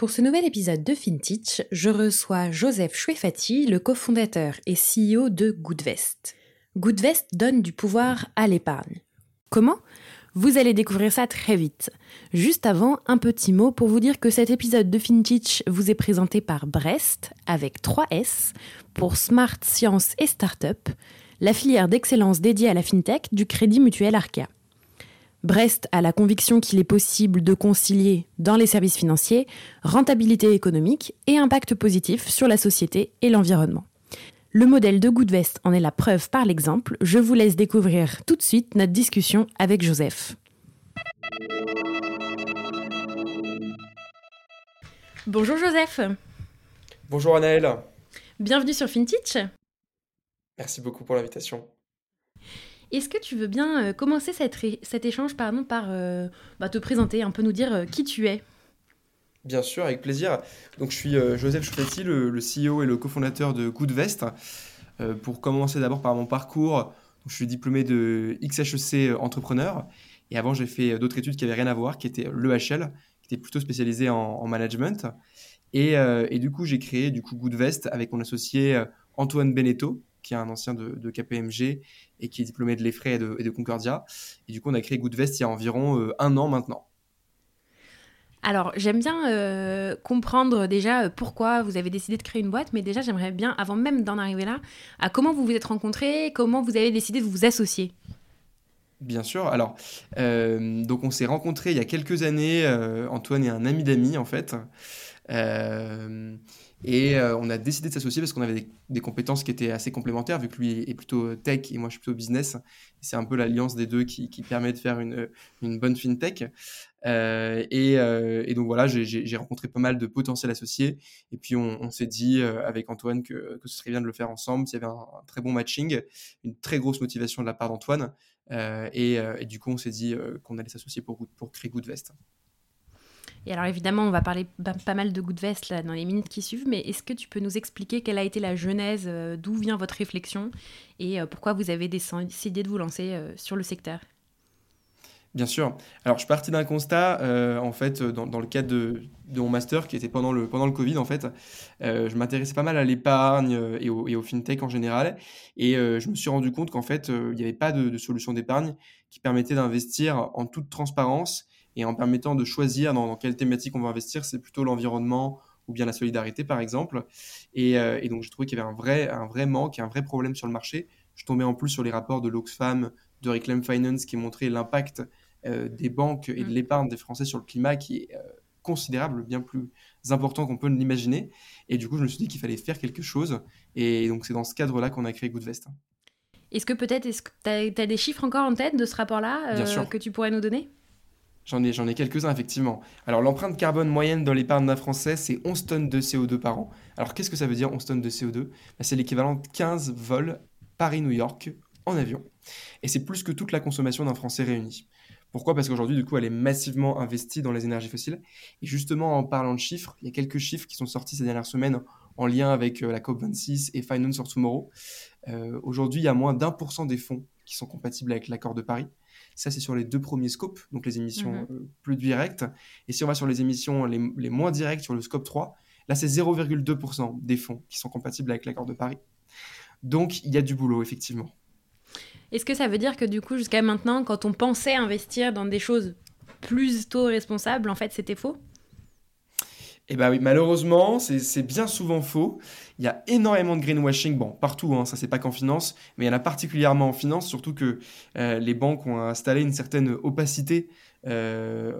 Pour ce nouvel épisode de FinTech, je reçois Joseph Chouefati, le cofondateur et CEO de Goodvest. Goodvest donne du pouvoir à l'épargne. Comment? Vous allez découvrir ça très vite. Juste avant, un petit mot pour vous dire que cet épisode de FinTech vous est présenté par Brest, avec 3 S, pour Smart Science et Startup, la filière d'excellence dédiée à la FinTech du Crédit Mutuel Arkea. Brest a la conviction qu'il est possible de concilier, dans les services financiers, rentabilité économique et impact positif sur la société et l'environnement. Le modèle de Goodvest en est la preuve par l'exemple. Je vous laisse découvrir tout de suite notre discussion avec Joseph. Bonjour Joseph. Bonjour Anaëlle. Bienvenue sur FinTech. Merci beaucoup pour l'invitation. Est-ce que tu veux bien euh, commencer cet échange pardon, par euh, bah, te présenter, un peu nous dire euh, qui tu es? Bien sûr, avec plaisir. Donc, je suis Joseph Choufetti, le, CEO et le cofondateur de Goodvest. Pour commencer d'abord par mon parcours, je suis diplômé de XHEC entrepreneur. Et avant, j'ai fait d'autres études qui n'avaient rien à voir, qui étaient l'EHL, qui était plutôt spécialisé en, management. Et, du coup, j'ai créé du coup Goodvest avec mon associé Antoine Beneteau, qui est un ancien de, KPMG et qui est diplômé de l'EFRE et de, et de Concordia. Et du coup, on a créé Goodvest il y a environ un an maintenant. Alors, j'aime bien euh, comprendre déjà euh, pourquoi vous avez décidé de créer une boîte, mais déjà, j'aimerais bien, avant même d'en arriver là, à comment vous vous êtes rencontrés, comment vous avez décidé de vous associer? Bien sûr. Alors, euh, donc on s'est rencontrés il y a quelques années. Antoine est un ami d'amis, en fait. Et on a décidé de s'associer parce qu'on avait des, compétences qui étaient assez complémentaires, vu que lui est plutôt tech et moi je suis plutôt business. C'est un peu l'alliance des deux qui, permet de faire une, une bonne fintech. Euh, euh, et, donc voilà, j'ai rencontré pas mal de potentiels associés. Et puis on, s'est dit euh, avec Antoine que, ce serait bien de le faire ensemble. S'il y avait un, très bon matching, une très grosse motivation de la part d'Antoine. Et, du coup, on s'est dit qu'on allait s'associer pour, pour créer Goodvest. Et alors évidemment, on va parler pas mal de Goodvest là, dans les minutes qui suivent, mais est-ce que tu peux nous expliquer quelle a été la genèse, d'où vient votre réflexion et pourquoi vous avez décidé de vous lancer sur le secteur? Bien sûr. Alors, je parti d'un constat, euh, en fait, dans, le cadre de, mon master, qui était pendant le, pendant le Covid, en fait. Euh, je m'intéressais pas mal à l'épargne euh, et, au, fintech en général. Et je me suis rendu compte qu'en fait, il n'y avait pas de solution d'épargne qui permettait d'investir en toute transparence et en permettant de choisir dans, dans quelle thématique on va investir. C'est plutôt l'environnement ou bien la solidarité, par exemple. Et, et donc, j'ai trouvé qu'il y avait un vrai, un vrai manque un vrai problème sur le marché. Je tombais en plus sur les rapports de l'Oxfam, de Reclaim Finance qui montraient l'impact euh, des banques et de mm. l'épargne des Français sur le climat qui est euh, considérable, bien plus important qu'on peut l'imaginer. Et du coup, je me suis dit qu'il fallait faire quelque chose. Et donc, c'est dans ce cadre-là qu'on a créé Goodvest. Est-ce que peut-être, tu as, des chiffres encore en tête de ce rapport-là euh, que tu pourrais nous donner? J'en ai, j'en ai quelques-uns, effectivement. Alors, l'empreinte carbone moyenne dans l'épargne d'un Français, c'est 11 tonnes de CO2 par an. Alors, qu'est-ce que ça veut dire, 11 tonnes de CO2 bah, C'est l'équivalent de 15 vols Paris-New York en avion. Et c'est plus que toute la consommation d'un Français réuni. Pourquoi? Parce qu'aujourd'hui, du coup, elle est massivement investie dans les énergies fossiles. Et justement, en parlant de chiffres, il y a quelques chiffres qui sont sortis ces dernières semaines en lien avec euh, la COP26 et Finance for Tomorrow. Euh, aujourd'hui, il y a moins d'un pour cent des fonds qui sont compatibles avec l'accord de Paris. Ça, c'est sur les deux premiers scopes, donc les émissions mhm. euh, plus directes. Et si on va sur les émissions les, les moins directes, sur le scope 3, là, c'est 0,2% des fonds qui sont compatibles avec l'accord de Paris. Donc, il y a du boulot, effectivement. Est-ce que ça veut dire que du coup, jusqu'à maintenant, quand on pensait investir dans des choses plus tôt responsables, en fait, c'était faux? Eh bien oui, malheureusement, c'est bien souvent faux. Il y a énormément de greenwashing, bon, partout, hein, ça c'est pas qu'en finance, mais il y en a particulièrement en finance, surtout que euh, les banques ont installé une certaine opacité, euh,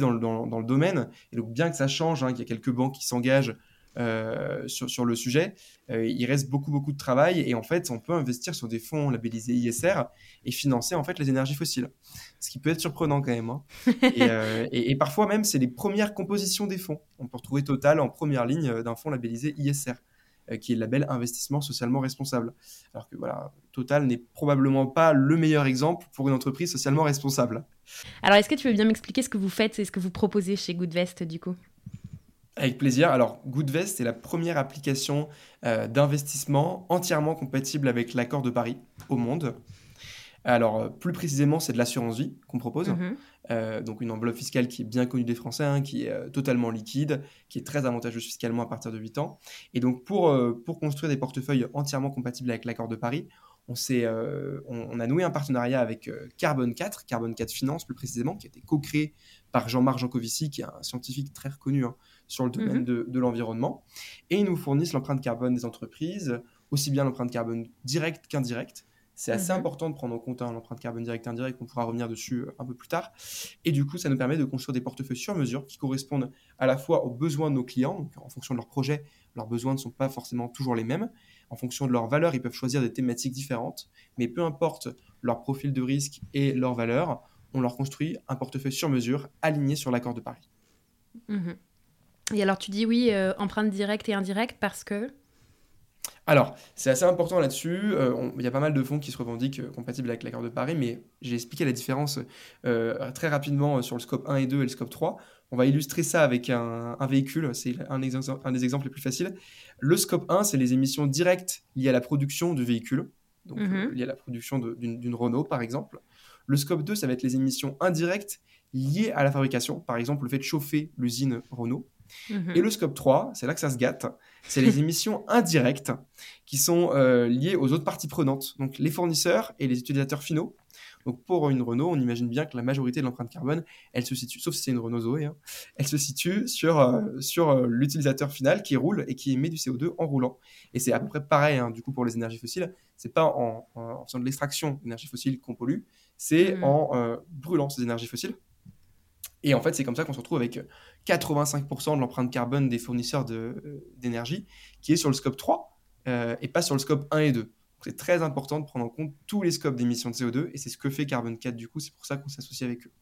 dans, le domaine. Et donc bien que ça change, hein, qu'il y a quelques banques qui s'engagent euh, sur, sur, le sujet, euh, il reste beaucoup beaucoup de travail et en fait on peut investir sur des fonds labellisés ISR et financer en fait les énergies fossiles, ce qui peut être surprenant quand même. Hein. Euh, et, et, parfois même c'est les premières compositions des fonds. On peut retrouver Total en première ligne d'un fonds labellisé ISR qui est le label investissement socialement responsable. Alors que voilà, Total n'est probablement pas le meilleur exemple pour une entreprise socialement responsable. Alors est-ce que tu veux bien m'expliquer ce que vous faites et ce que vous proposez chez Goodvest du coup? Avec plaisir. Alors, Goodvest est la première application euh, d'investissement entièrement compatible avec l'accord de Paris au monde. Alors, euh, plus précisément, c'est de l'assurance vie qu'on propose. Mhm. Euh, donc, une enveloppe fiscale qui est bien connue des Français, hein, qui est totalement liquide, qui est très avantageuse fiscalement à partir de 8 ans. Et donc, pour, pour construire des portefeuilles entièrement compatibles avec l'accord de Paris, on, on, on, a noué un partenariat avec Carbone 4, Carbone 4 Finance plus précisément, qui a été co-créé par Jean-Marc Jancovici, qui est un scientifique très reconnu hein, sur le domaine mhm. de, l'environnement. Et ils nous fournissent l'empreinte carbone des entreprises, aussi bien l'empreinte carbone directe qu'indirecte. C'est assez mhm. important de prendre en compte hein, l'empreinte carbone directe et indirecte, on pourra revenir dessus euh, un peu plus tard. Et du coup, ça nous permet de construire des portefeuilles sur mesure qui correspondent à la fois aux besoins de nos clients, donc en fonction de leur projet, leurs besoins ne sont pas forcément toujours les mêmes. En fonction de leurs valeurs, ils peuvent choisir des thématiques différentes, mais peu importe leur profil de risque et leurs valeurs, on leur construit un portefeuille sur mesure aligné sur l'accord de Paris. Mhm. Et alors tu dis oui, euh, empreinte directe et indirecte parce que alors, c'est assez important là-dessus. Euh, il y a pas mal de fonds qui se revendiquent euh, compatibles avec l'accord de Paris, mais j'ai expliqué la différence très rapidement sur le scope 1 et 2 et le scope 3. On va illustrer ça avec un, véhicule, c'est un, un, des exemples les plus faciles. Le scope 1, c'est les émissions directes liées à la production du véhicule, donc mhm. liées à la production d'une Renault par exemple. Le scope 2, ça va être les émissions indirectes liées à la fabrication, par exemple le fait de chauffer l'usine Renault. Mhm. Et le scope 3, c'est là que ça se gâte, c'est les émissions indirectes qui sont euh, liées aux autres parties prenantes, donc les fournisseurs et les utilisateurs finaux. Donc pour une Renault, on imagine bien que la majorité de l'empreinte carbone, elle se situe, sauf si c'est une Renault Zoé, hein, elle se situe sur, euh, sur euh, l'utilisateur final qui roule et qui émet du CO2 en roulant. Et c'est à peu près pareil hein, du coup pour les énergies fossiles. C'est pas en, faisant de l'extraction d'énergie fossile qu'on pollue, c'est mhm. en brûlant ces énergies fossiles. Et en fait, c'est comme ça qu'on se retrouve avec 85% de l'empreinte carbone des fournisseurs euh, d'énergie qui est sur le scope 3 euh, et pas sur le scope 1 et 2. C'est très important de prendre en compte tous les scopes d'émissions de CO2 et c'est ce que fait Carbone 4 du coup, c'est pour ça qu'on s'associe avec eux.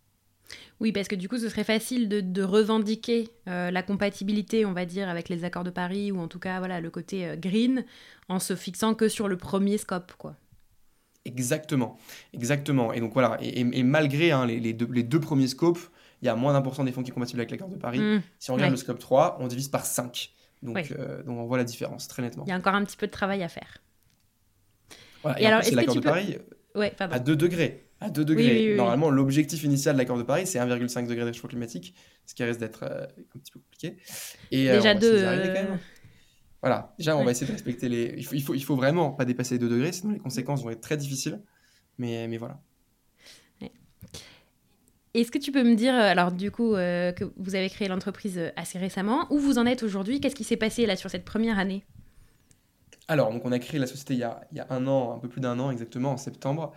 Oui, parce que du coup, ce serait facile de, revendiquer euh, la compatibilité, on va dire, avec les accords de Paris ou en tout cas voilà le côté green en se fixant que sur le premier scope, quoi. Exactement, exactement. Et donc voilà, et, malgré hein, les, deux, les, deux, premiers scopes, il y a moins d'un pour cent des fonds qui sont compatibles avec l'accord de Paris. Mmh. si on regarde le scope 3, on divise par 5. Donc, euh, donc on voit la différence très nettement. Il y a encore un petit peu de travail à faire. et, alors, c'est l'accord de Paris ouais, à 2 degrés. À 2 degrés. Normalement, l'objectif initial de l'accord de Paris, c'est 1,5 degré de réchauffement climatique, ce qui risque d'être euh, un petit peu compliqué. Et, euh, Déjà 2. Voilà, déjà, on va essayer de respecter les. Il faut, il faut, il faut vraiment pas dépasser les 2 degrés, sinon les conséquences vont être très difficiles. Mais, mais voilà. Est-ce que tu peux me dire, euh, alors du coup, euh, que vous avez créé l'entreprise euh, assez récemment, où vous en êtes aujourd'hui? Qu'est-ce qui s'est passé là sur cette première année? Alors, donc on a créé la société il y a, il y a un an, un peu plus d'un an exactement, en septembre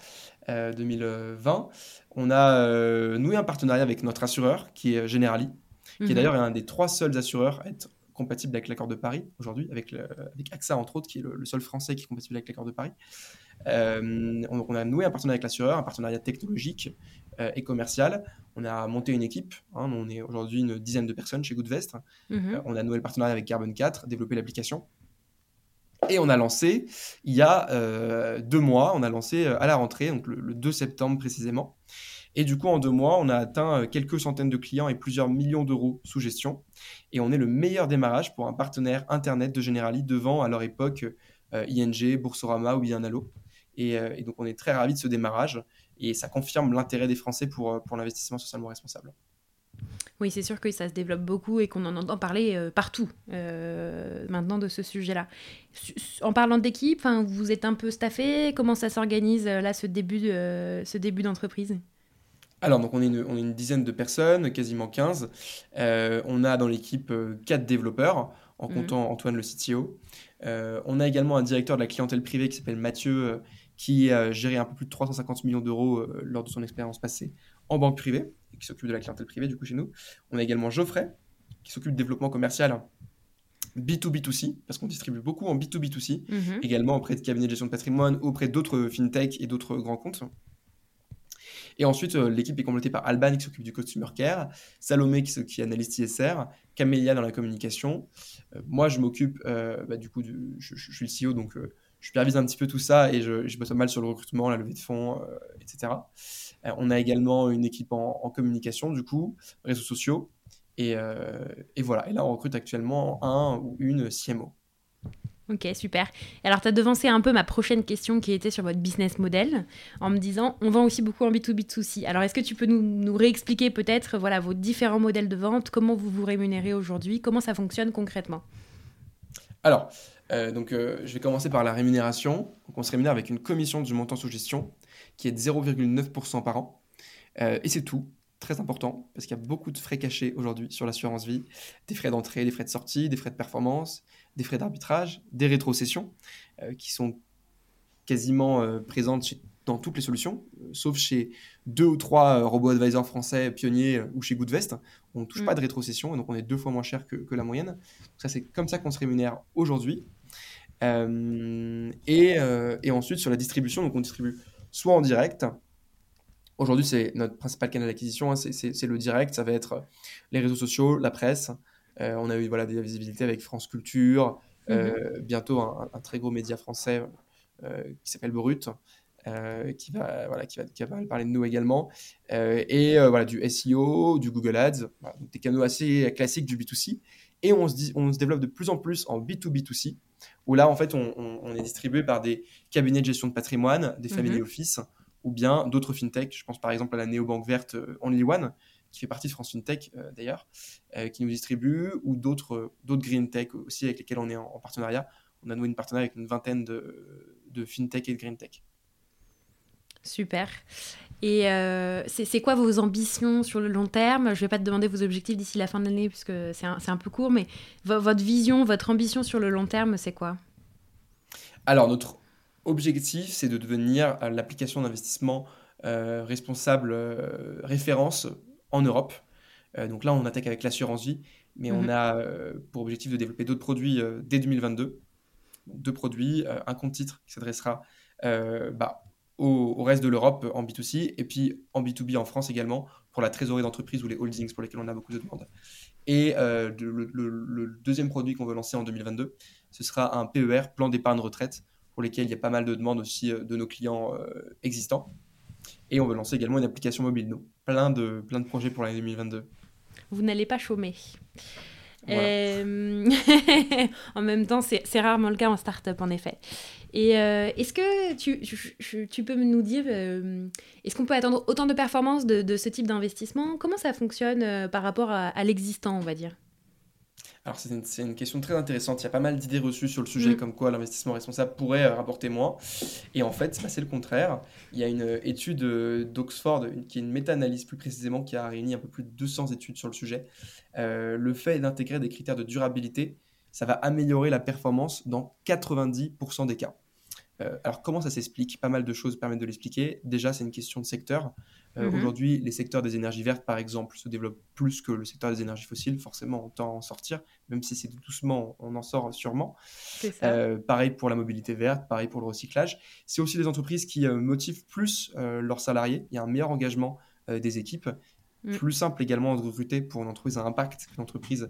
2020. On a noué un partenariat avec notre assureur, qui est Generali, qui est mhm. d'ailleurs un des trois seuls assureurs à être compatible avec l'accord de Paris aujourd'hui, avec, avec AXA entre autres, qui est le, seul français qui est compatible avec l'accord de Paris. on, on, a noué un partenariat avec l'assureur, un partenariat technologique euh, et commercial. On a monté une équipe. Hein, on est aujourd'hui une dizaine de personnes chez Goodvest. Mhm. Euh, on a noué le partenariat avec Carbon 4, développé l'application. Et on a lancé, il y a euh, deux mois, on a lancé à la rentrée, donc le, 2 septembre précisément. Et du coup, en deux mois, on a atteint quelques centaines de clients et plusieurs millions d'euros sous gestion. Et on est le meilleur démarrage pour un partenaire Internet de Generali devant, à leur époque, ING, Boursorama ou bien Allo. Et, et, donc, on est très ravis de ce démarrage et ça confirme l'intérêt des Français pour, euh, pour l'investissement socialement responsable. Oui, c'est sûr que ça se développe beaucoup et qu'on en entend parler euh, partout euh, maintenant de ce sujet-là. En parlant d'équipe, vous êtes un peu staffé Comment ça s'organise là, ce début, ce début d'entreprise? Alors, donc on est, une, on est une dizaine de personnes, quasiment 15. on a dans l'équipe 4 développeurs, en mmh. comptant Antoine le CTO. on a également un directeur de la clientèle privée qui s'appelle Mathieu, qui a géré un peu plus de 350 millions d'euros lors de son expérience passée en banque privée, et qui s'occupe de la clientèle privée du coup chez nous. On a également Geoffrey, qui s'occupe du développement commercial B2B2C, parce qu'on distribue beaucoup en B2B2C, mhm. également auprès de cabinets de gestion de patrimoine, auprès d'autres fintech et d'autres grands comptes. Et ensuite, euh, l'équipe est complétée par Alban qui s'occupe du customer care, Salomé qui, qui analyse ISR, Camélia dans la communication. Euh, moi, je m'occupe, euh, bah, du coup, je, suis le CEO, donc je supervise un petit peu tout ça et je, je bosse pas mal sur le recrutement, la levée de fonds, etc. on a également une équipe en, en communication, du coup, réseaux sociaux, euh, et, voilà, et là on recrute actuellement un ou une CMO. Ok, super. Alors, tu as devancé un peu ma prochaine question qui était sur votre business model en me disant on vend aussi beaucoup en B2B2C. Alors, est-ce que tu peux nous, réexpliquer peut-être voilà, vos différents modèles de vente, comment vous vous rémunérez aujourd'hui, comment ça fonctionne concrètement? Alors, euh, donc, euh, je vais commencer par la rémunération. Donc, on se rémunère avec une commission du montant sous gestion qui est de 0,9% par an. et c'est tout très important parce qu'il y a beaucoup de frais cachés aujourd'hui sur l'assurance vie, des frais d'entrée, des frais de sortie, des frais de performance, des frais d'arbitrage, des rétrocessions euh, qui sont quasiment euh, présentes dans toutes les solutions, euh, sauf chez deux ou trois robots advisors français pionniers ou chez Goodvest. On ne touche pas mm. de rétrocession et donc on est deux fois moins cher que, la moyenne. ça, c'est comme ça qu'on se rémunère aujourd'hui. Et, et, ensuite, sur la distribution, donc on distribue soit en direct, Aujourd'hui, c'est notre principal canal d'acquisition, hein, c'est le direct, ça va être les réseaux sociaux, la presse. Euh, on a eu voilà, des visibilités avec France Culture, euh, mhm. bientôt un, très gros média français euh, qui s'appelle Brut, qui, va, voilà, qui, va, qui va parler de nous également. et voilà, du SEO, du Google Ads, des canaux assez classiques du B2C. Et on se, dit, on se développe de plus en plus en B2B2C, où là, en fait, on, est distribué par des cabinets de gestion de patrimoine, des family mhm. office, ou bien d'autres fintech. Je pense par exemple à la néobanque verte euh, Only One, qui fait partie de France FinTech euh, d'ailleurs, euh, qui nous distribue, ou d'autres green tech aussi avec lesquels on est en, partenariat. On a noué une partenariat avec une vingtaine de, de FinTech et de green tech. Super. Et c'est quoi vos ambitions sur le long terme? Je ne vais pas te demander vos objectifs d'ici la fin de l'année, puisque c'est un, un, peu court, mais votre vision, votre ambition sur le long terme, c'est quoi? Alors, notre objectif, c'est de devenir euh, l'application d'investissement euh, responsable euh, référence en Europe. donc là, on attaque avec l'assurance vie, mais on mhm. a pour objectif de développer d'autres produits dès 2022. deux produits, un compte titre qui s'adressera bah, au, reste de l'Europe en B2C et puis en B2B en France également pour la trésorerie d'entreprise ou les holdings pour lesquels on a beaucoup de demandes. Et le, deuxième produit qu'on veut lancer en 2022, ce sera un PER, plan d'épargne retraite, pour lesquels il y a pas mal de demandes aussi euh, de nos clients euh, existants. Et on veut lancer également une application mobile. Donc, plein de, plein de projets pour l'année 2022. Vous n'allez pas chômer. Euh, en même temps, c'est rarement le cas en start-up, en effet. Et est-ce que tu, tu, peux nous dire, est-ce qu'on peut attendre autant de performances de, ce type d'investissement? Comment ça fonctionne par rapport à l'existant, on va dire? Alors c'est une, question très intéressante. Il y a pas mal d'idées reçues sur le sujet, mm. comme quoi l'investissement responsable pourrait euh, rapporter moins. Et en fait, c'est le contraire. Il y a une étude euh, d'Oxford, qui est une méta-analyse plus précisément, qui a réuni un peu plus de 200 études sur le sujet. Euh, le fait d'intégrer des critères de durabilité, ça va améliorer la performance dans 90% des cas. alors comment ça s'explique? Pas mal de choses permettent de l'expliquer. Déjà, c'est une question de secteur. Euh, mhm. Aujourd'hui, les secteurs des énergies vertes, par exemple, se développent plus que le secteur des énergies fossiles. Forcément, on tend à en sortir, même si c'est doucement, on en sort sûrement. Euh, pareil pour la mobilité verte, pareil pour le recyclage. C'est aussi des entreprises qui euh, motivent plus leurs salariés. Il y a un meilleur engagement des équipes. Mm. Plus simple également de recruter pour une entreprise à impact qu'une entreprise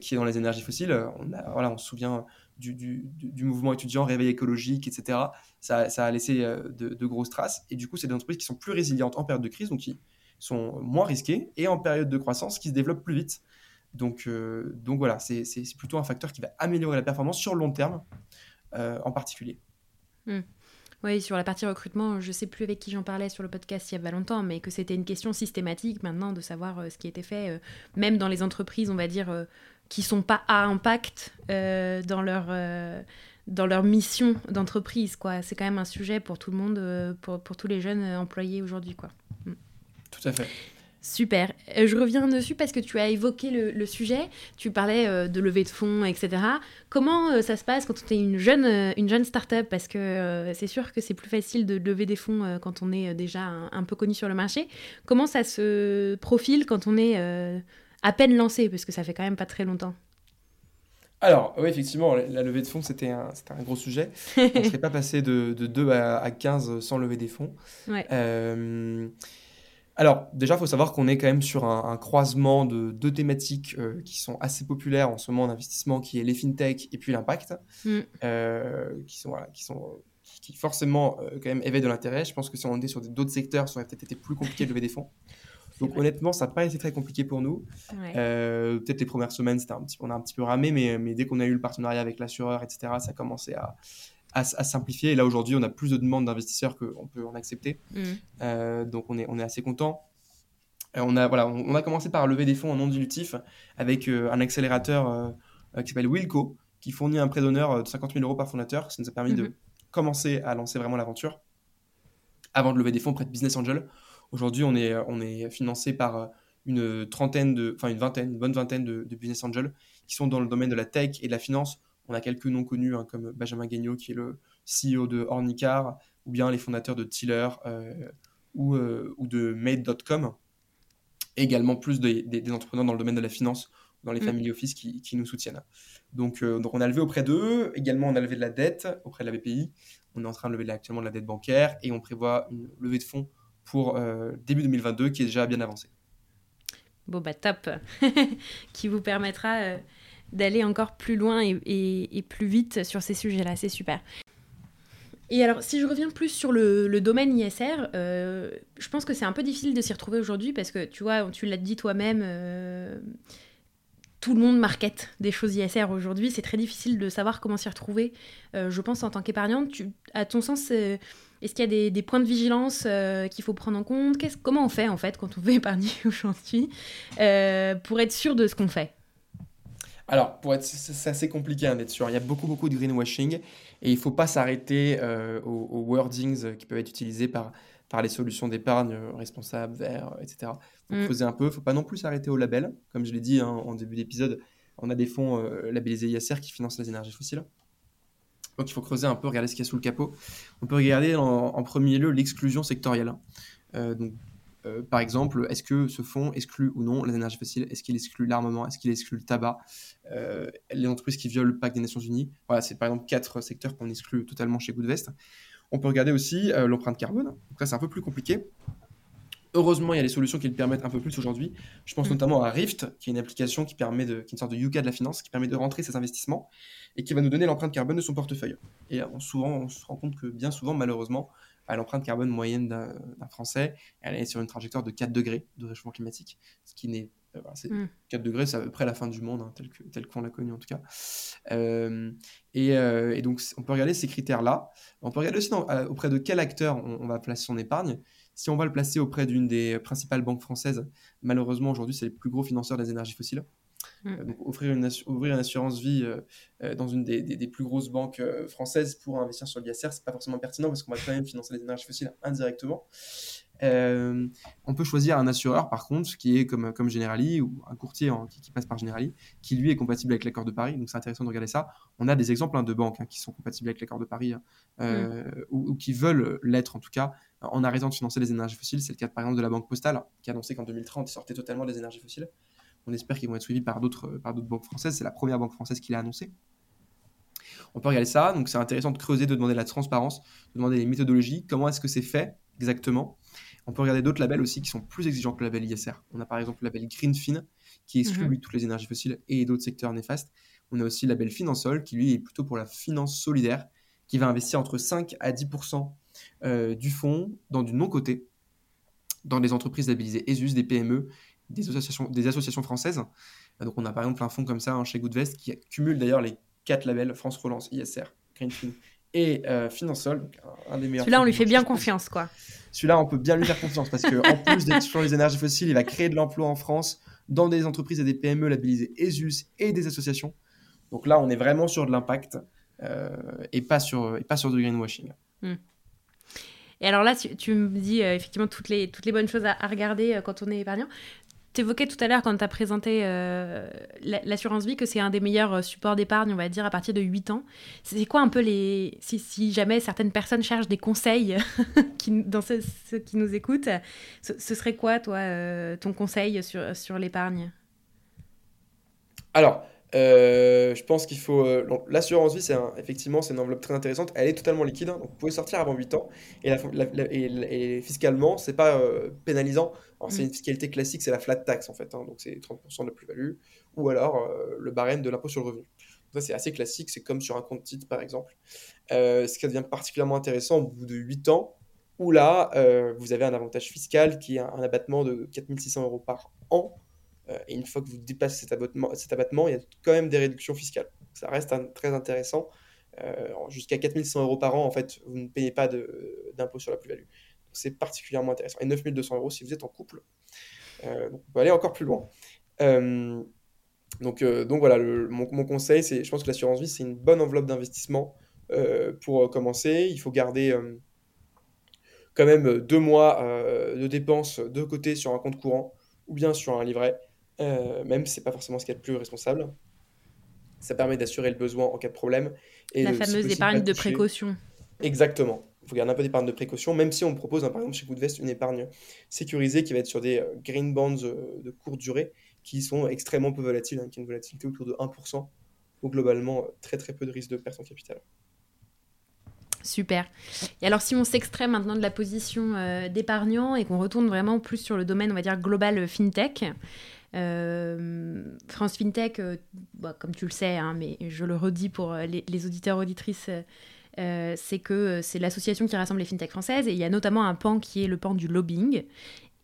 qui est dans les énergies fossiles. On, a, voilà, on se souvient du, mouvement étudiant, réveil écologique, etc. Ça, a laissé euh, de, grosses traces. Et du coup, c'est des entreprises qui sont plus résilientes en période de crise, donc qui sont moins risquées, et en période de croissance, qui se développent plus vite. Donc, euh, donc voilà, c'est plutôt un facteur qui va améliorer la performance sur le long terme, euh, en particulier. Hmm. Oui, sur la partie recrutement, je sais plus avec qui j'en parlais sur le podcast il y a pas longtemps, mais que c'était une question systématique maintenant de savoir ce qui était fait, même dans les entreprises, on va dire, qui sont pas à impact euh, dans leur euh, dans leur mission d'entreprise quoi c'est quand même un sujet pour tout le monde euh, pour, pour, tous les jeunes employés aujourd'hui quoi mm. Tout à fait. Super. Euh, je reviens dessus parce que tu as évoqué le, sujet. Tu parlais euh, de levée de fonds, etc. Comment euh, ça se passe quand on est une jeune, une jeune start-up? Parce que c'est sûr que c'est plus facile de lever des fonds quand on est déjà un, peu connu sur le marché. Comment ça se profile quand on est à peine lancé? Parce que ça fait quand même pas très longtemps. Alors, oui, effectivement, la levée de fonds, c'était un, un, gros sujet. on ne serait pas passé de, de 2 à, 15 sans lever des fonds. Ouais. Alors, déjà, il faut savoir qu'on est quand même sur un, croisement de deux thématiques euh, qui sont assez populaires en ce moment en investissement, qui est les fintech et puis l'impact, mm. euh, qui sont, qui sont qui forcément euh, quand même éveillent de l'intérêt. Je pense que si on était sur d'autres secteurs, ça aurait peut-être été plus compliqué de lever des fonds. Donc honnêtement, ça n'a pas été très compliqué pour nous. peut-être les premières semaines, c'était un petit, on a un petit peu ramé, mais, mais dès qu'on a eu le partenariat avec l'assureur, etc., ça a commencé à, à, simplifier. Et là, aujourd'hui, on a plus de demandes d'investisseurs qu'on peut en accepter. Mm. Euh, donc, on est, on est assez content. Euh, on, a, voilà, on, a commencé par lever des fonds en non dilutif avec euh, un accélérateur qui s'appelle Wilco, qui fournit un prêt d'honneur de 50 000 euros par fondateur. Ça nous a permis de mm-hmm. commencer à lancer vraiment l'aventure avant de lever des fonds près de Business Angel. Aujourd'hui, on est, on est financé par une trentaine de, enfin une vingtaine, une bonne vingtaine de, de business angels qui sont dans le domaine de la tech et de la finance on a quelques noms connus hein, comme Benjamin Guignot qui est le CEO de Ornicar ou bien les fondateurs de Tiller euh, ou, euh, ou, de Made.com. Également plus des entrepreneurs dans le domaine de la finance, dans les mm. family office qui, qui, nous soutiennent. Donc, euh, donc on a levé auprès d'eux. Également, on a levé de la dette auprès de la BPI. On est en train de lever actuellement de la dette bancaire et on prévoit une levée de fonds pour début 2022 qui est déjà bien avancée. Bon, bah top Qui vous permettra d'aller encore plus loin et, plus vite sur ces sujets-là. C'est super. Et alors, si je reviens plus sur le, domaine ISR, euh, je pense que c'est un peu difficile de s'y retrouver aujourd'hui parce que, tu vois, tu l'as dit toi-même, euh, tout le monde market des choses ISR aujourd'hui. C'est très difficile de savoir comment s'y retrouver. Euh, je pense en tant qu'épargnante, à ton sens, est-ce qu'il y a des, points de vigilance qu'il faut prendre en compte? Comment on fait en fait quand on veut épargner aujourd'hui pour être sûr de ce qu'on fait? Alors, pour être, c'est assez compliqué hein, d'être sûr. Il y a beaucoup, beaucoup de greenwashing et il ne faut pas s'arrêter euh, aux, wordings qui peuvent être utilisés par, par les solutions d'épargne euh, responsables, verts, etc. Il faut mm. creuser un peu. Il ne faut pas non plus s'arrêter au label. Comme je l'ai dit hein, en début d'épisode, on a des fonds euh, labellisés ISR qui financent les énergies fossiles. Donc il faut creuser un peu, regarder ce qu'il y a sous le capot. On peut regarder en, premier lieu l'exclusion sectorielle. donc euh, par exemple, est-ce que ce fonds exclut ou non les énergies fossiles? Est-ce qu'il exclut l'armement? Est-ce qu'il exclut le tabac? Euh, Les entreprises qui violent le pacte des Nations Unies? Voilà, c'est par exemple quatre secteurs qu'on exclut totalement chez Goodvest. On peut regarder aussi euh, l'empreinte carbone. Donc ça, c'est un peu plus compliqué. Heureusement, il y a des solutions qui le permettent un peu plus aujourd'hui. Je pense mm. notamment à Rift, qui est une application qui permet de, qui est une sorte de Yuka de la finance, qui permet de rentrer ses investissements et qui va nous donner l'empreinte carbone de son portefeuille. Et souvent, on se rend compte que bien souvent, malheureusement, l'empreinte carbone moyenne d'un Français, elle est sur une trajectoire de 4 degrés de réchauffement climatique, ce qui n'est 4 euh, hmm. degrés, c'est à peu près la fin du monde, hein, tel qu'on tel l'a connu en tout cas. Euh, euh, et, donc, on peut regarder ces critères-là. On peut regarder aussi auprès de quel acteur on, va placer son épargne. Si on va le placer auprès d'une des principales banques françaises, malheureusement aujourd'hui, c'est les plus gros financeurs des énergies fossiles. Mm. Euh, donc offrir une, ouvrir une assurance vie euh, euh, dans une des, des, plus grosses banques françaises pour investir sur l'ISR, c'est pas forcément pertinent parce qu'on va quand même financer les énergies fossiles indirectement. on peut choisir un assureur, par contre, qui est comme, comme Generali ou un courtier qui, passe par Generali, qui lui est compatible avec l'accord de Paris. Donc c'est intéressant de regarder ça. On a des exemples hein, de banques hein, qui sont compatibles avec l'accord de Paris mm. ou, ou, qui veulent l'être en tout cas en arrêtant de financer les énergies fossiles. C'est le cas par exemple de la Banque Postale qui a annoncé qu'en 2030 il sortait totalement des énergies fossiles. On espère qu'ils vont être suivis par d'autres par d'autres banques françaises. C'est la première banque française qui l'a annoncé. On peut regarder ça. Donc c'est intéressant de creuser, de demander la transparence, de demander les méthodologies, comment est-ce que c'est fait exactement? On peut regarder d'autres labels aussi qui sont plus exigeants que le label ISR. On a par exemple le label Greenfin qui exclut mhm. toutes les énergies fossiles et d'autres secteurs néfastes. On a aussi le label Finansol qui lui est plutôt pour la finance solidaire qui va investir entre 5 à 10% euh, du fonds dans du non-coté dans des entreprises labellisées ESUS, des PME des associations, des associations françaises. Donc on a par exemple un fonds comme ça hein, chez Goodvest qui cumule d'ailleurs les quatre labels France Relance, ISR, Greenfin et euh, Finansol, un, des meilleurs. Celui-là, on lui fait bien confiance, quoi. Celui-là, on peut bien lui faire confiance parce qu'en plus d'être sur les énergies fossiles, il va créer de l'emploi en France dans des entreprises et des PME labellisées ESUS et des associations. Donc là, on est vraiment sur de l'impact euh, et, pas sur, et pas sur du greenwashing. Hmm. Et alors là, tu, me dis effectivement toutes les, toutes les bonnes choses à, regarder quand on est épargnant. Tu évoquais tout à l'heure quand tu as présenté euh, l'assurance vie que c'est un des meilleurs euh, supports d'épargne, on va dire, à partir de 8 ans. C'est quoi un peu les... Si, jamais certaines personnes cherchent des conseils qui, dans ceux, qui nous écoutent, ce, serait quoi, toi, euh, ton conseil sur, sur l'épargne? Alors, euh, je pense qu'il faut. Euh, l'assurance vie, c'est effectivement, c'est une enveloppe très intéressante. Elle est totalement liquide, hein, donc vous pouvez sortir avant 8 ans. Et, la, et, fiscalement, c'est pas euh, pénalisant. C'est mm. une fiscalité classique, c'est la flat tax en fait. Hein, donc c'est 30% de plus-value. Ou alors le barème de l'impôt sur le revenu. ça, c'est assez classique. C'est comme sur un compte titre, par exemple. ce qui devient particulièrement intéressant au bout de 8 ans, où là, vous avez un avantage fiscal qui est un, un abattement de 4600 euros par an et une fois que vous dépassez cet abattement, il y a quand même des réductions fiscales. Ça reste très intéressant. Euh, jusqu'à 4100 euros par an, en fait, vous ne payez pas d'impôt sur la plus-value. C'est particulièrement intéressant. Et 9200 euros si vous êtes en couple. Euh, on peut aller encore plus loin. donc, donc voilà, mon, conseil, c'est, je pense que l'assurance vie, c'est une bonne enveloppe d'investissement pour commencer. Il faut garder quand même deux mois de dépenses de côté sur un compte courant ou bien sur un livret. Euh, même si c'est pas forcément ce qu'il y a de plus responsable. Ça permet d'assurer le besoin en cas de problème. Et La fameuse épargne de précaution. Exactement. Il faut garder un peu d'épargne de précaution, même si on propose, hein, par exemple, chez Goodvest, une épargne sécurisée qui va être sur des euh, green bonds euh, de courte durée qui sont extrêmement peu volatiles, hein, qui ont une volatilité autour de 1%. Donc, globalement, très très peu de risque de perte en capital. Super. Et alors, si on s'extrait maintenant de la position d'épargnant et qu'on retourne vraiment plus sur le domaine, on va dire, global fintech, euh, France FinTech, euh, bah, comme tu le sais, hein, mais je le redis pour euh, les, auditeurs auditrices, c'est que c'est l'association qui rassemble les FinTech françaises et il y a notamment un pan qui est le pan du lobbying.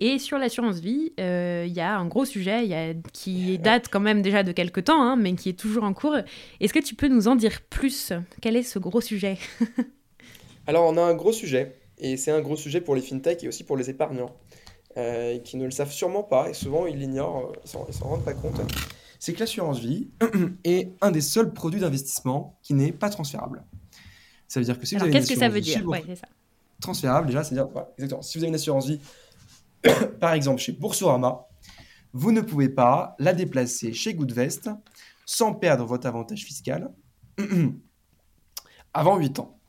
Et sur l'assurance vie, il y a un gros sujet y a, qui date quand même déjà de quelques temps, hein, mais qui est toujours en cours. Est-ce que tu peux nous en dire plus? Quel est ce gros sujet? Alors, on a un gros sujet, et c'est un gros sujet pour les fintech et aussi pour les épargnants. Euh, qui ne le savent sûrement pas, et souvent ils l'ignorent, euh, ils ne s'en rendent pas compte, c'est que l'assurance vie est un des seuls produits d'investissement qui n'est pas transférable. Ça veut dire que si vous avez qu'est-ce que ça veut dire Transférable, déjà, c'est-à-dire, exactement, si vous avez une assurance vie, par exemple chez Boursorama, vous ne pouvez pas la déplacer chez Goodvest sans perdre votre avantage fiscal avant 8 ans.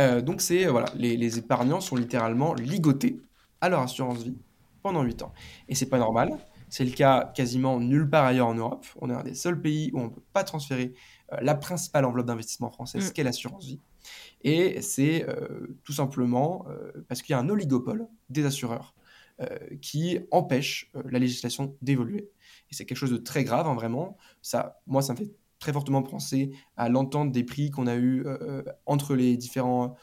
Euh, donc c'est voilà, les, les, épargnants sont littéralement ligotés à leur assurance vie pendant 8 ans. Et c'est pas normal. C'est le cas quasiment nulle part ailleurs en Europe. On est un des seuls pays où on ne peut pas transférer euh, la principale enveloppe d'investissement française, mm. qu'est l'assurance vie. Et c'est euh, tout simplement euh, parce qu'il y a un oligopole des assureurs qui empêche la législation d'évoluer. Et c'est quelque chose de très grave, hein, vraiment. Ça, moi, ça me fait très fortement penser à l'entente des prix qu'on a eu entre les différents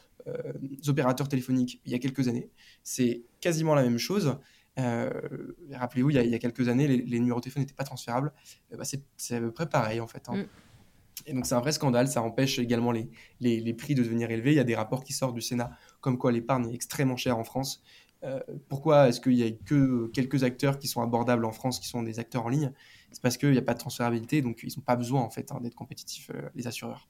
opérateurs téléphoniques il y a quelques années. C'est quasiment la même chose. Euh, rappelez-vous, il, y a quelques années, les, numéros de téléphone n'étaient pas transférables. Euh, bah, c'est à peu près pareil, en fait. Hein. Mm. Et donc, c'est un vrai scandale. Ça empêche également les, les, prix de devenir élevés. Il y a des rapports qui sortent du Sénat comme quoi l'épargne est extrêmement chère en France. Euh, pourquoi est-ce qu'il n'y a que quelques acteurs qui sont abordables en France, qui sont des acteurs en ligne? C'est parce qu'il n'y a pas de transférabilité, donc ils n'ont pas besoin en fait hein, d'être compétitifs, les assureurs.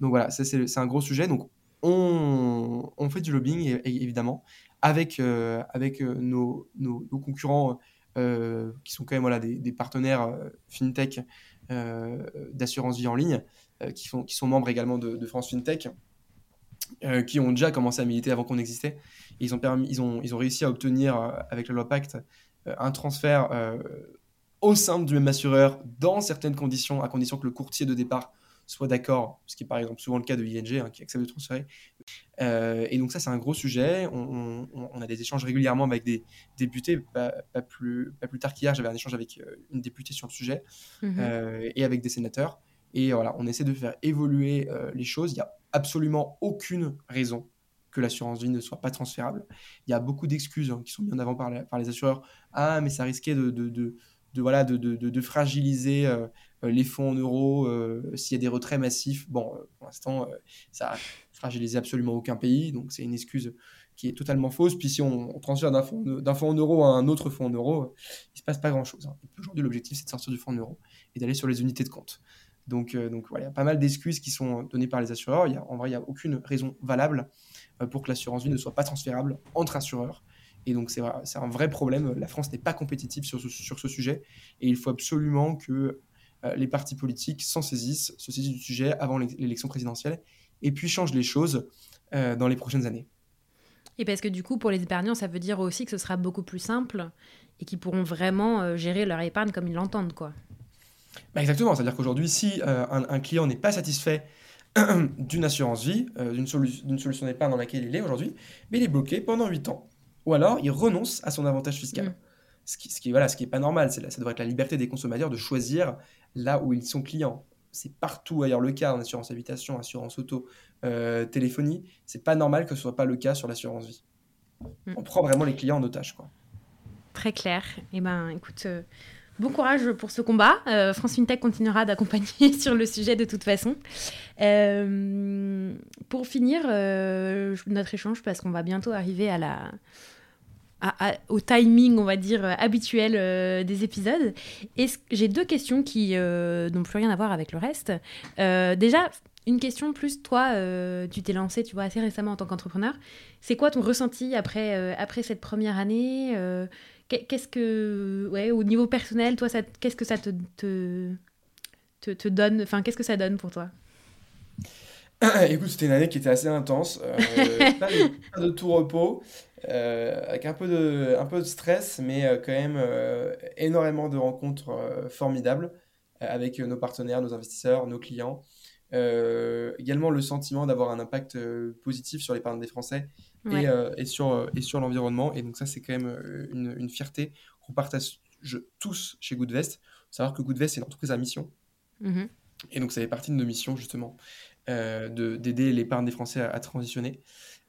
Donc voilà, c'est un gros sujet. Donc on, on fait du lobbying, évidemment avec, euh, avec euh, nos, nos, concurrents euh, qui sont quand même voilà, des, partenaires fintech d'assurance vie en ligne, qui, qui sont membres également de, France FinTech. qui ont déjà commencé à militer avant qu'on existait. ils, ont permis, ils, ont, ils ont réussi à obtenir, avec la loi Pacte, un transfert au sein du même assureur dans certaines conditions, à condition que le courtier de départ soit d'accord, ce qui est par exemple souvent le cas de ING hein, qui accepte de transférer. Euh, et donc ça, c'est un gros sujet. On, a des échanges régulièrement avec des députés. Pas, plus, pas plus tard qu'hier, j'avais un échange avec euh, une députée sur le sujet mhm. euh, et avec des sénateurs. Et voilà, on essaie de faire évoluer les choses. Il n'y a absolument aucune raison que l'assurance vie ne soit pas transférable. Il y a beaucoup d'excuses hein, qui sont mises en avant par, par, les assureurs. Ah, mais ça risquait de, de, de de, voilà, de, de, de fragiliser les fonds en euros, euh, s'il y a des retraits massifs, bon, euh, pour l'instant, ça a fragilisé absolument aucun pays, donc c'est une excuse qui est totalement fausse. Puis si on, transfère d'un fonds, d'un fonds en euros à un autre fonds en euros, il ne se passe pas grand-chose. Hein. Aujourd'hui, l'objectif, c'est de sortir du fonds en euros et d'aller sur les unités de compte. Donc, donc voilà, il y a pas mal d'excuses qui sont données par les assureurs. Y a, en vrai, il n'y a aucune raison valable pour que l'assurance vie ne soit pas transférable entre assureurs. Et donc, c'est un vrai problème. La France n'est pas compétitive sur sur ce sujet. Et il faut absolument que les partis politiques s'en saisissent, se saisissent du sujet avant l'élection présidentielle et puis changent les choses dans les prochaines années. Et parce que du coup, pour les épargnants, ça veut dire aussi que ce sera beaucoup plus simple et qu'ils pourront vraiment euh, gérer leur épargne comme ils l'entendent, quoi. Bah exactement, c'est-à-dire qu'aujourd'hui, si euh, un, client n'est pas satisfait d'une assurance vie, euh, d'une solution d'épargne dans laquelle il est aujourd'hui, mais il est bloqué pendant 8 ans. Ou alors, il renonce à son avantage fiscal. Mm. Ce qui, ce qui, voilà, ce qui est pas normal, c'est ça devrait être la liberté des consommateurs de choisir là où ils sont clients c'est partout ailleurs le cas en assurance habitation, assurance auto, euh, téléphonie. C'est pas normal que ce soit pas le cas sur l'assurance vie. Mm. On prend vraiment les clients en otage. Quoi. Très clair. Et eh ben, écoute, euh, bon courage pour ce combat. Euh, France FinTech continuera d'accompagner sur le sujet de toute façon. pour finir notre échange, parce qu'on va bientôt arriver à la, au timing, on va dire, euh, habituel euh, des épisodes. Et j'ai deux questions qui euh, n'ont plus rien à voir avec le reste. déjà, une question plus, toi, tu t'es lancé, tu vois, assez récemment en tant qu'entrepreneur. C'est quoi ton ressenti après, après cette première année Qu'est-ce que, ouais, au niveau personnel, toi, qu'est-ce que ça te, te, te, donne Enfin, qu'est-ce que ça donne pour toi? Écoute, c'était une année qui était assez intense, pas, de, tout repos. Euh, avec un peu, de, un peu de stress, mais euh, quand même euh, énormément de rencontres formidables avec nos partenaires, nos investisseurs, nos clients. également le sentiment d'avoir un impact positif sur l'épargne des Français et, et, sur, et sur l'environnement. Et donc ça, c'est quand même une, une fierté qu'on partage tous chez Goodvest. savoir que Goodvest, c'est une entreprise à mission. Mm-hmm. Et donc ça fait partie de nos missions, justement, d'aider l'épargne des Français à transitionner.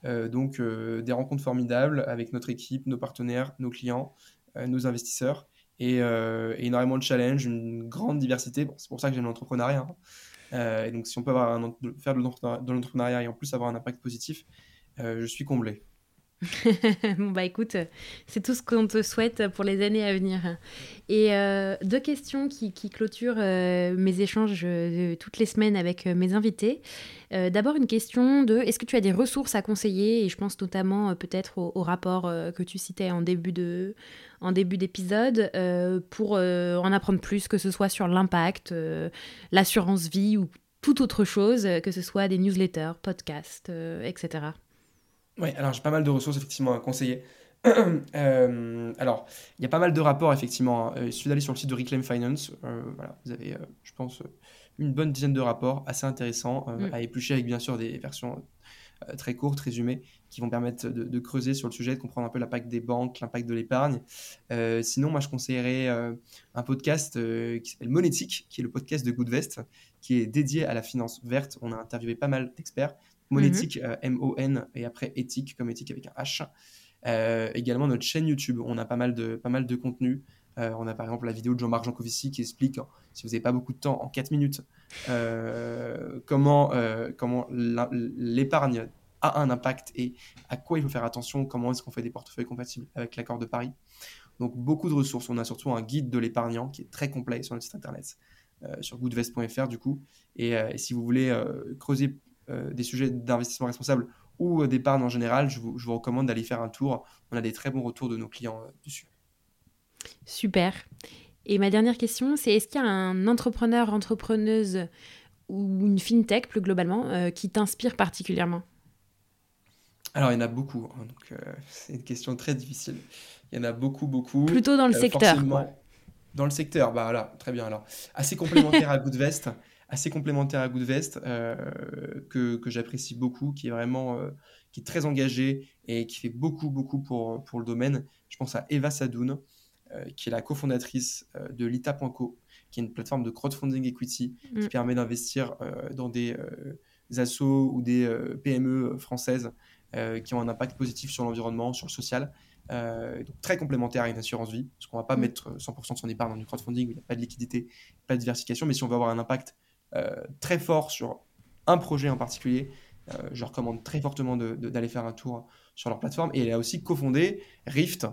Euh, donc euh, des rencontres formidables avec notre équipe, nos partenaires, nos clients, euh, nos investisseurs et, énormément de challenges, une grande diversité. c'est pour ça que j'aime l'entrepreneuriat. Hein. et donc si on peut faire de l'entrepreneuriat et en plus avoir un impact positif, je suis comblé. bon, bah écoute, c'est tout ce qu'on te souhaite pour les années à venir. Et euh, deux questions qui, clôturent euh, mes échanges euh, toutes les semaines avec mes invités. D'abord, une question de est-ce que tu as des ressources à conseiller? Et je pense notamment peut-être au, rapport que tu citais en début de en début d'épisode pour en apprendre plus, que ce soit sur l'impact, l'assurance vie ou toute autre chose, que ce soit des newsletters, podcasts, etc. Oui, alors j'ai pas mal de ressources effectivement à conseiller. Euh, alors, il y a pas mal de rapports effectivement. Hein. Euh, il suffit d'aller sur le site de Reclaim Finance. Euh, voilà, vous avez, je pense, une bonne dizaine de rapports assez intéressants mm. à éplucher avec bien sûr des versions très courtes, résumées, qui vont permettre de, creuser sur le sujet, de comprendre un peu l'impact des banques, l'impact de l'épargne. sinon, moi, je conseillerais un podcast qui s'appelle Monétique, qui est le podcast de Goodvest, qui est dédié à la finance verte. On a interviewé pas mal d'experts, Monétique, mhm. euh, M-O-N, et après éthique, comme éthique avec un H. Euh, également notre chaîne YouTube, on a pas mal de, pas mal de contenu. Euh, on a par exemple la vidéo de Jean-Marc Jancovici qui explique, si vous n'avez pas beaucoup de temps, en 4 minutes, comment, comment l'épargne a un impact et à quoi il faut faire attention, comment est-ce qu'on fait des portefeuilles compatibles avec l'accord de Paris. Donc beaucoup de ressources. On a surtout un guide de l'épargnant qui est très complet sur notre site internet, sur goodvest.fr du coup. Et, et, si vous voulez creuser des sujets d'investissement responsable ou euh, d'épargne en général, je vous, recommande d'aller faire un tour. On a des très bons retours de nos clients euh, dessus. Super. Et ma dernière question, c'est est-ce qu'il y a un entrepreneur, entrepreneuse ou une fintech plus globalement qui t'inspire particulièrement? Alors, il y en a beaucoup. Hein, donc, c'est une question très difficile. Il y en a beaucoup, beaucoup. Plutôt dans le secteur. Dans le secteur, bah voilà, très bien. Alors, assez complémentaire à Goodvest assez complémentaire à Goodvest, euh, que, que j'apprécie beaucoup, qui est vraiment euh, qui est très engagé et qui fait beaucoup, beaucoup pour, pour le domaine. Je pense à Eva Sadoun, euh, qui est la cofondatrice de Lita.co, qui est une plateforme de crowdfunding equity qui mm. permet d'investir dans des assos ou des PME françaises qui ont un impact positif sur l'environnement, sur le social. donc très complémentaire à une assurance vie, parce qu'on ne va pas mm. mettre 100% de son épargne dans du crowdfunding où il n'y a pas de liquidité, pas de diversification, mais si on veut avoir un impact très fort sur un projet en particulier, euh, je recommande très fortement d'aller faire un tour sur leur plateforme. Et elle a aussi cofondé Rift,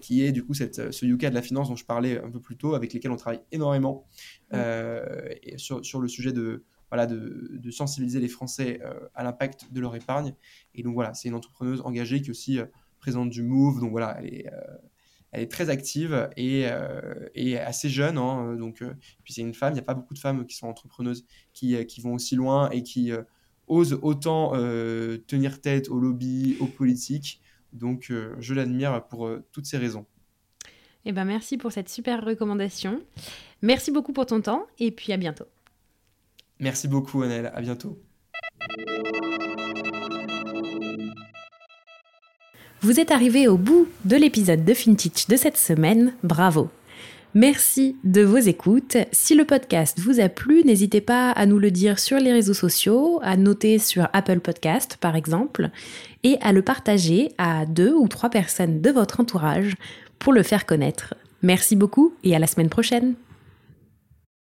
qui est du coup cette, ce Yuka de la finance dont je parlais un peu plus tôt, avec lesquels on travaille énormément et sur, sur, le sujet de, voilà, de, de sensibiliser les Français à l'impact de leur épargne. Et donc voilà, c'est une entrepreneuse engagée qui aussi présente du Move, donc voilà, elle est elle est très active et, et assez jeune. Hein, donc, puis c'est une femme, il n'y a pas beaucoup de femmes qui sont entrepreneuses, qui, qui vont aussi loin et qui ose autant euh, tenir tête au lobby, aux politiques. Donc euh, je l'admire pour euh, toutes ces raisons. Eh ben, merci pour cette super recommandation. Merci beaucoup pour ton temps et puis à bientôt. Merci beaucoup Annelle, à bientôt. Vous êtes arrivé au bout de l'épisode de FinTech de cette semaine, bravo Merci de vos écoutes. Si le podcast vous a plu, n'hésitez pas à nous le dire sur les réseaux sociaux, à noter sur Apple Podcast par exemple, et à le partager à deux ou trois personnes de votre entourage pour le faire connaître. Merci beaucoup et à la semaine prochaine.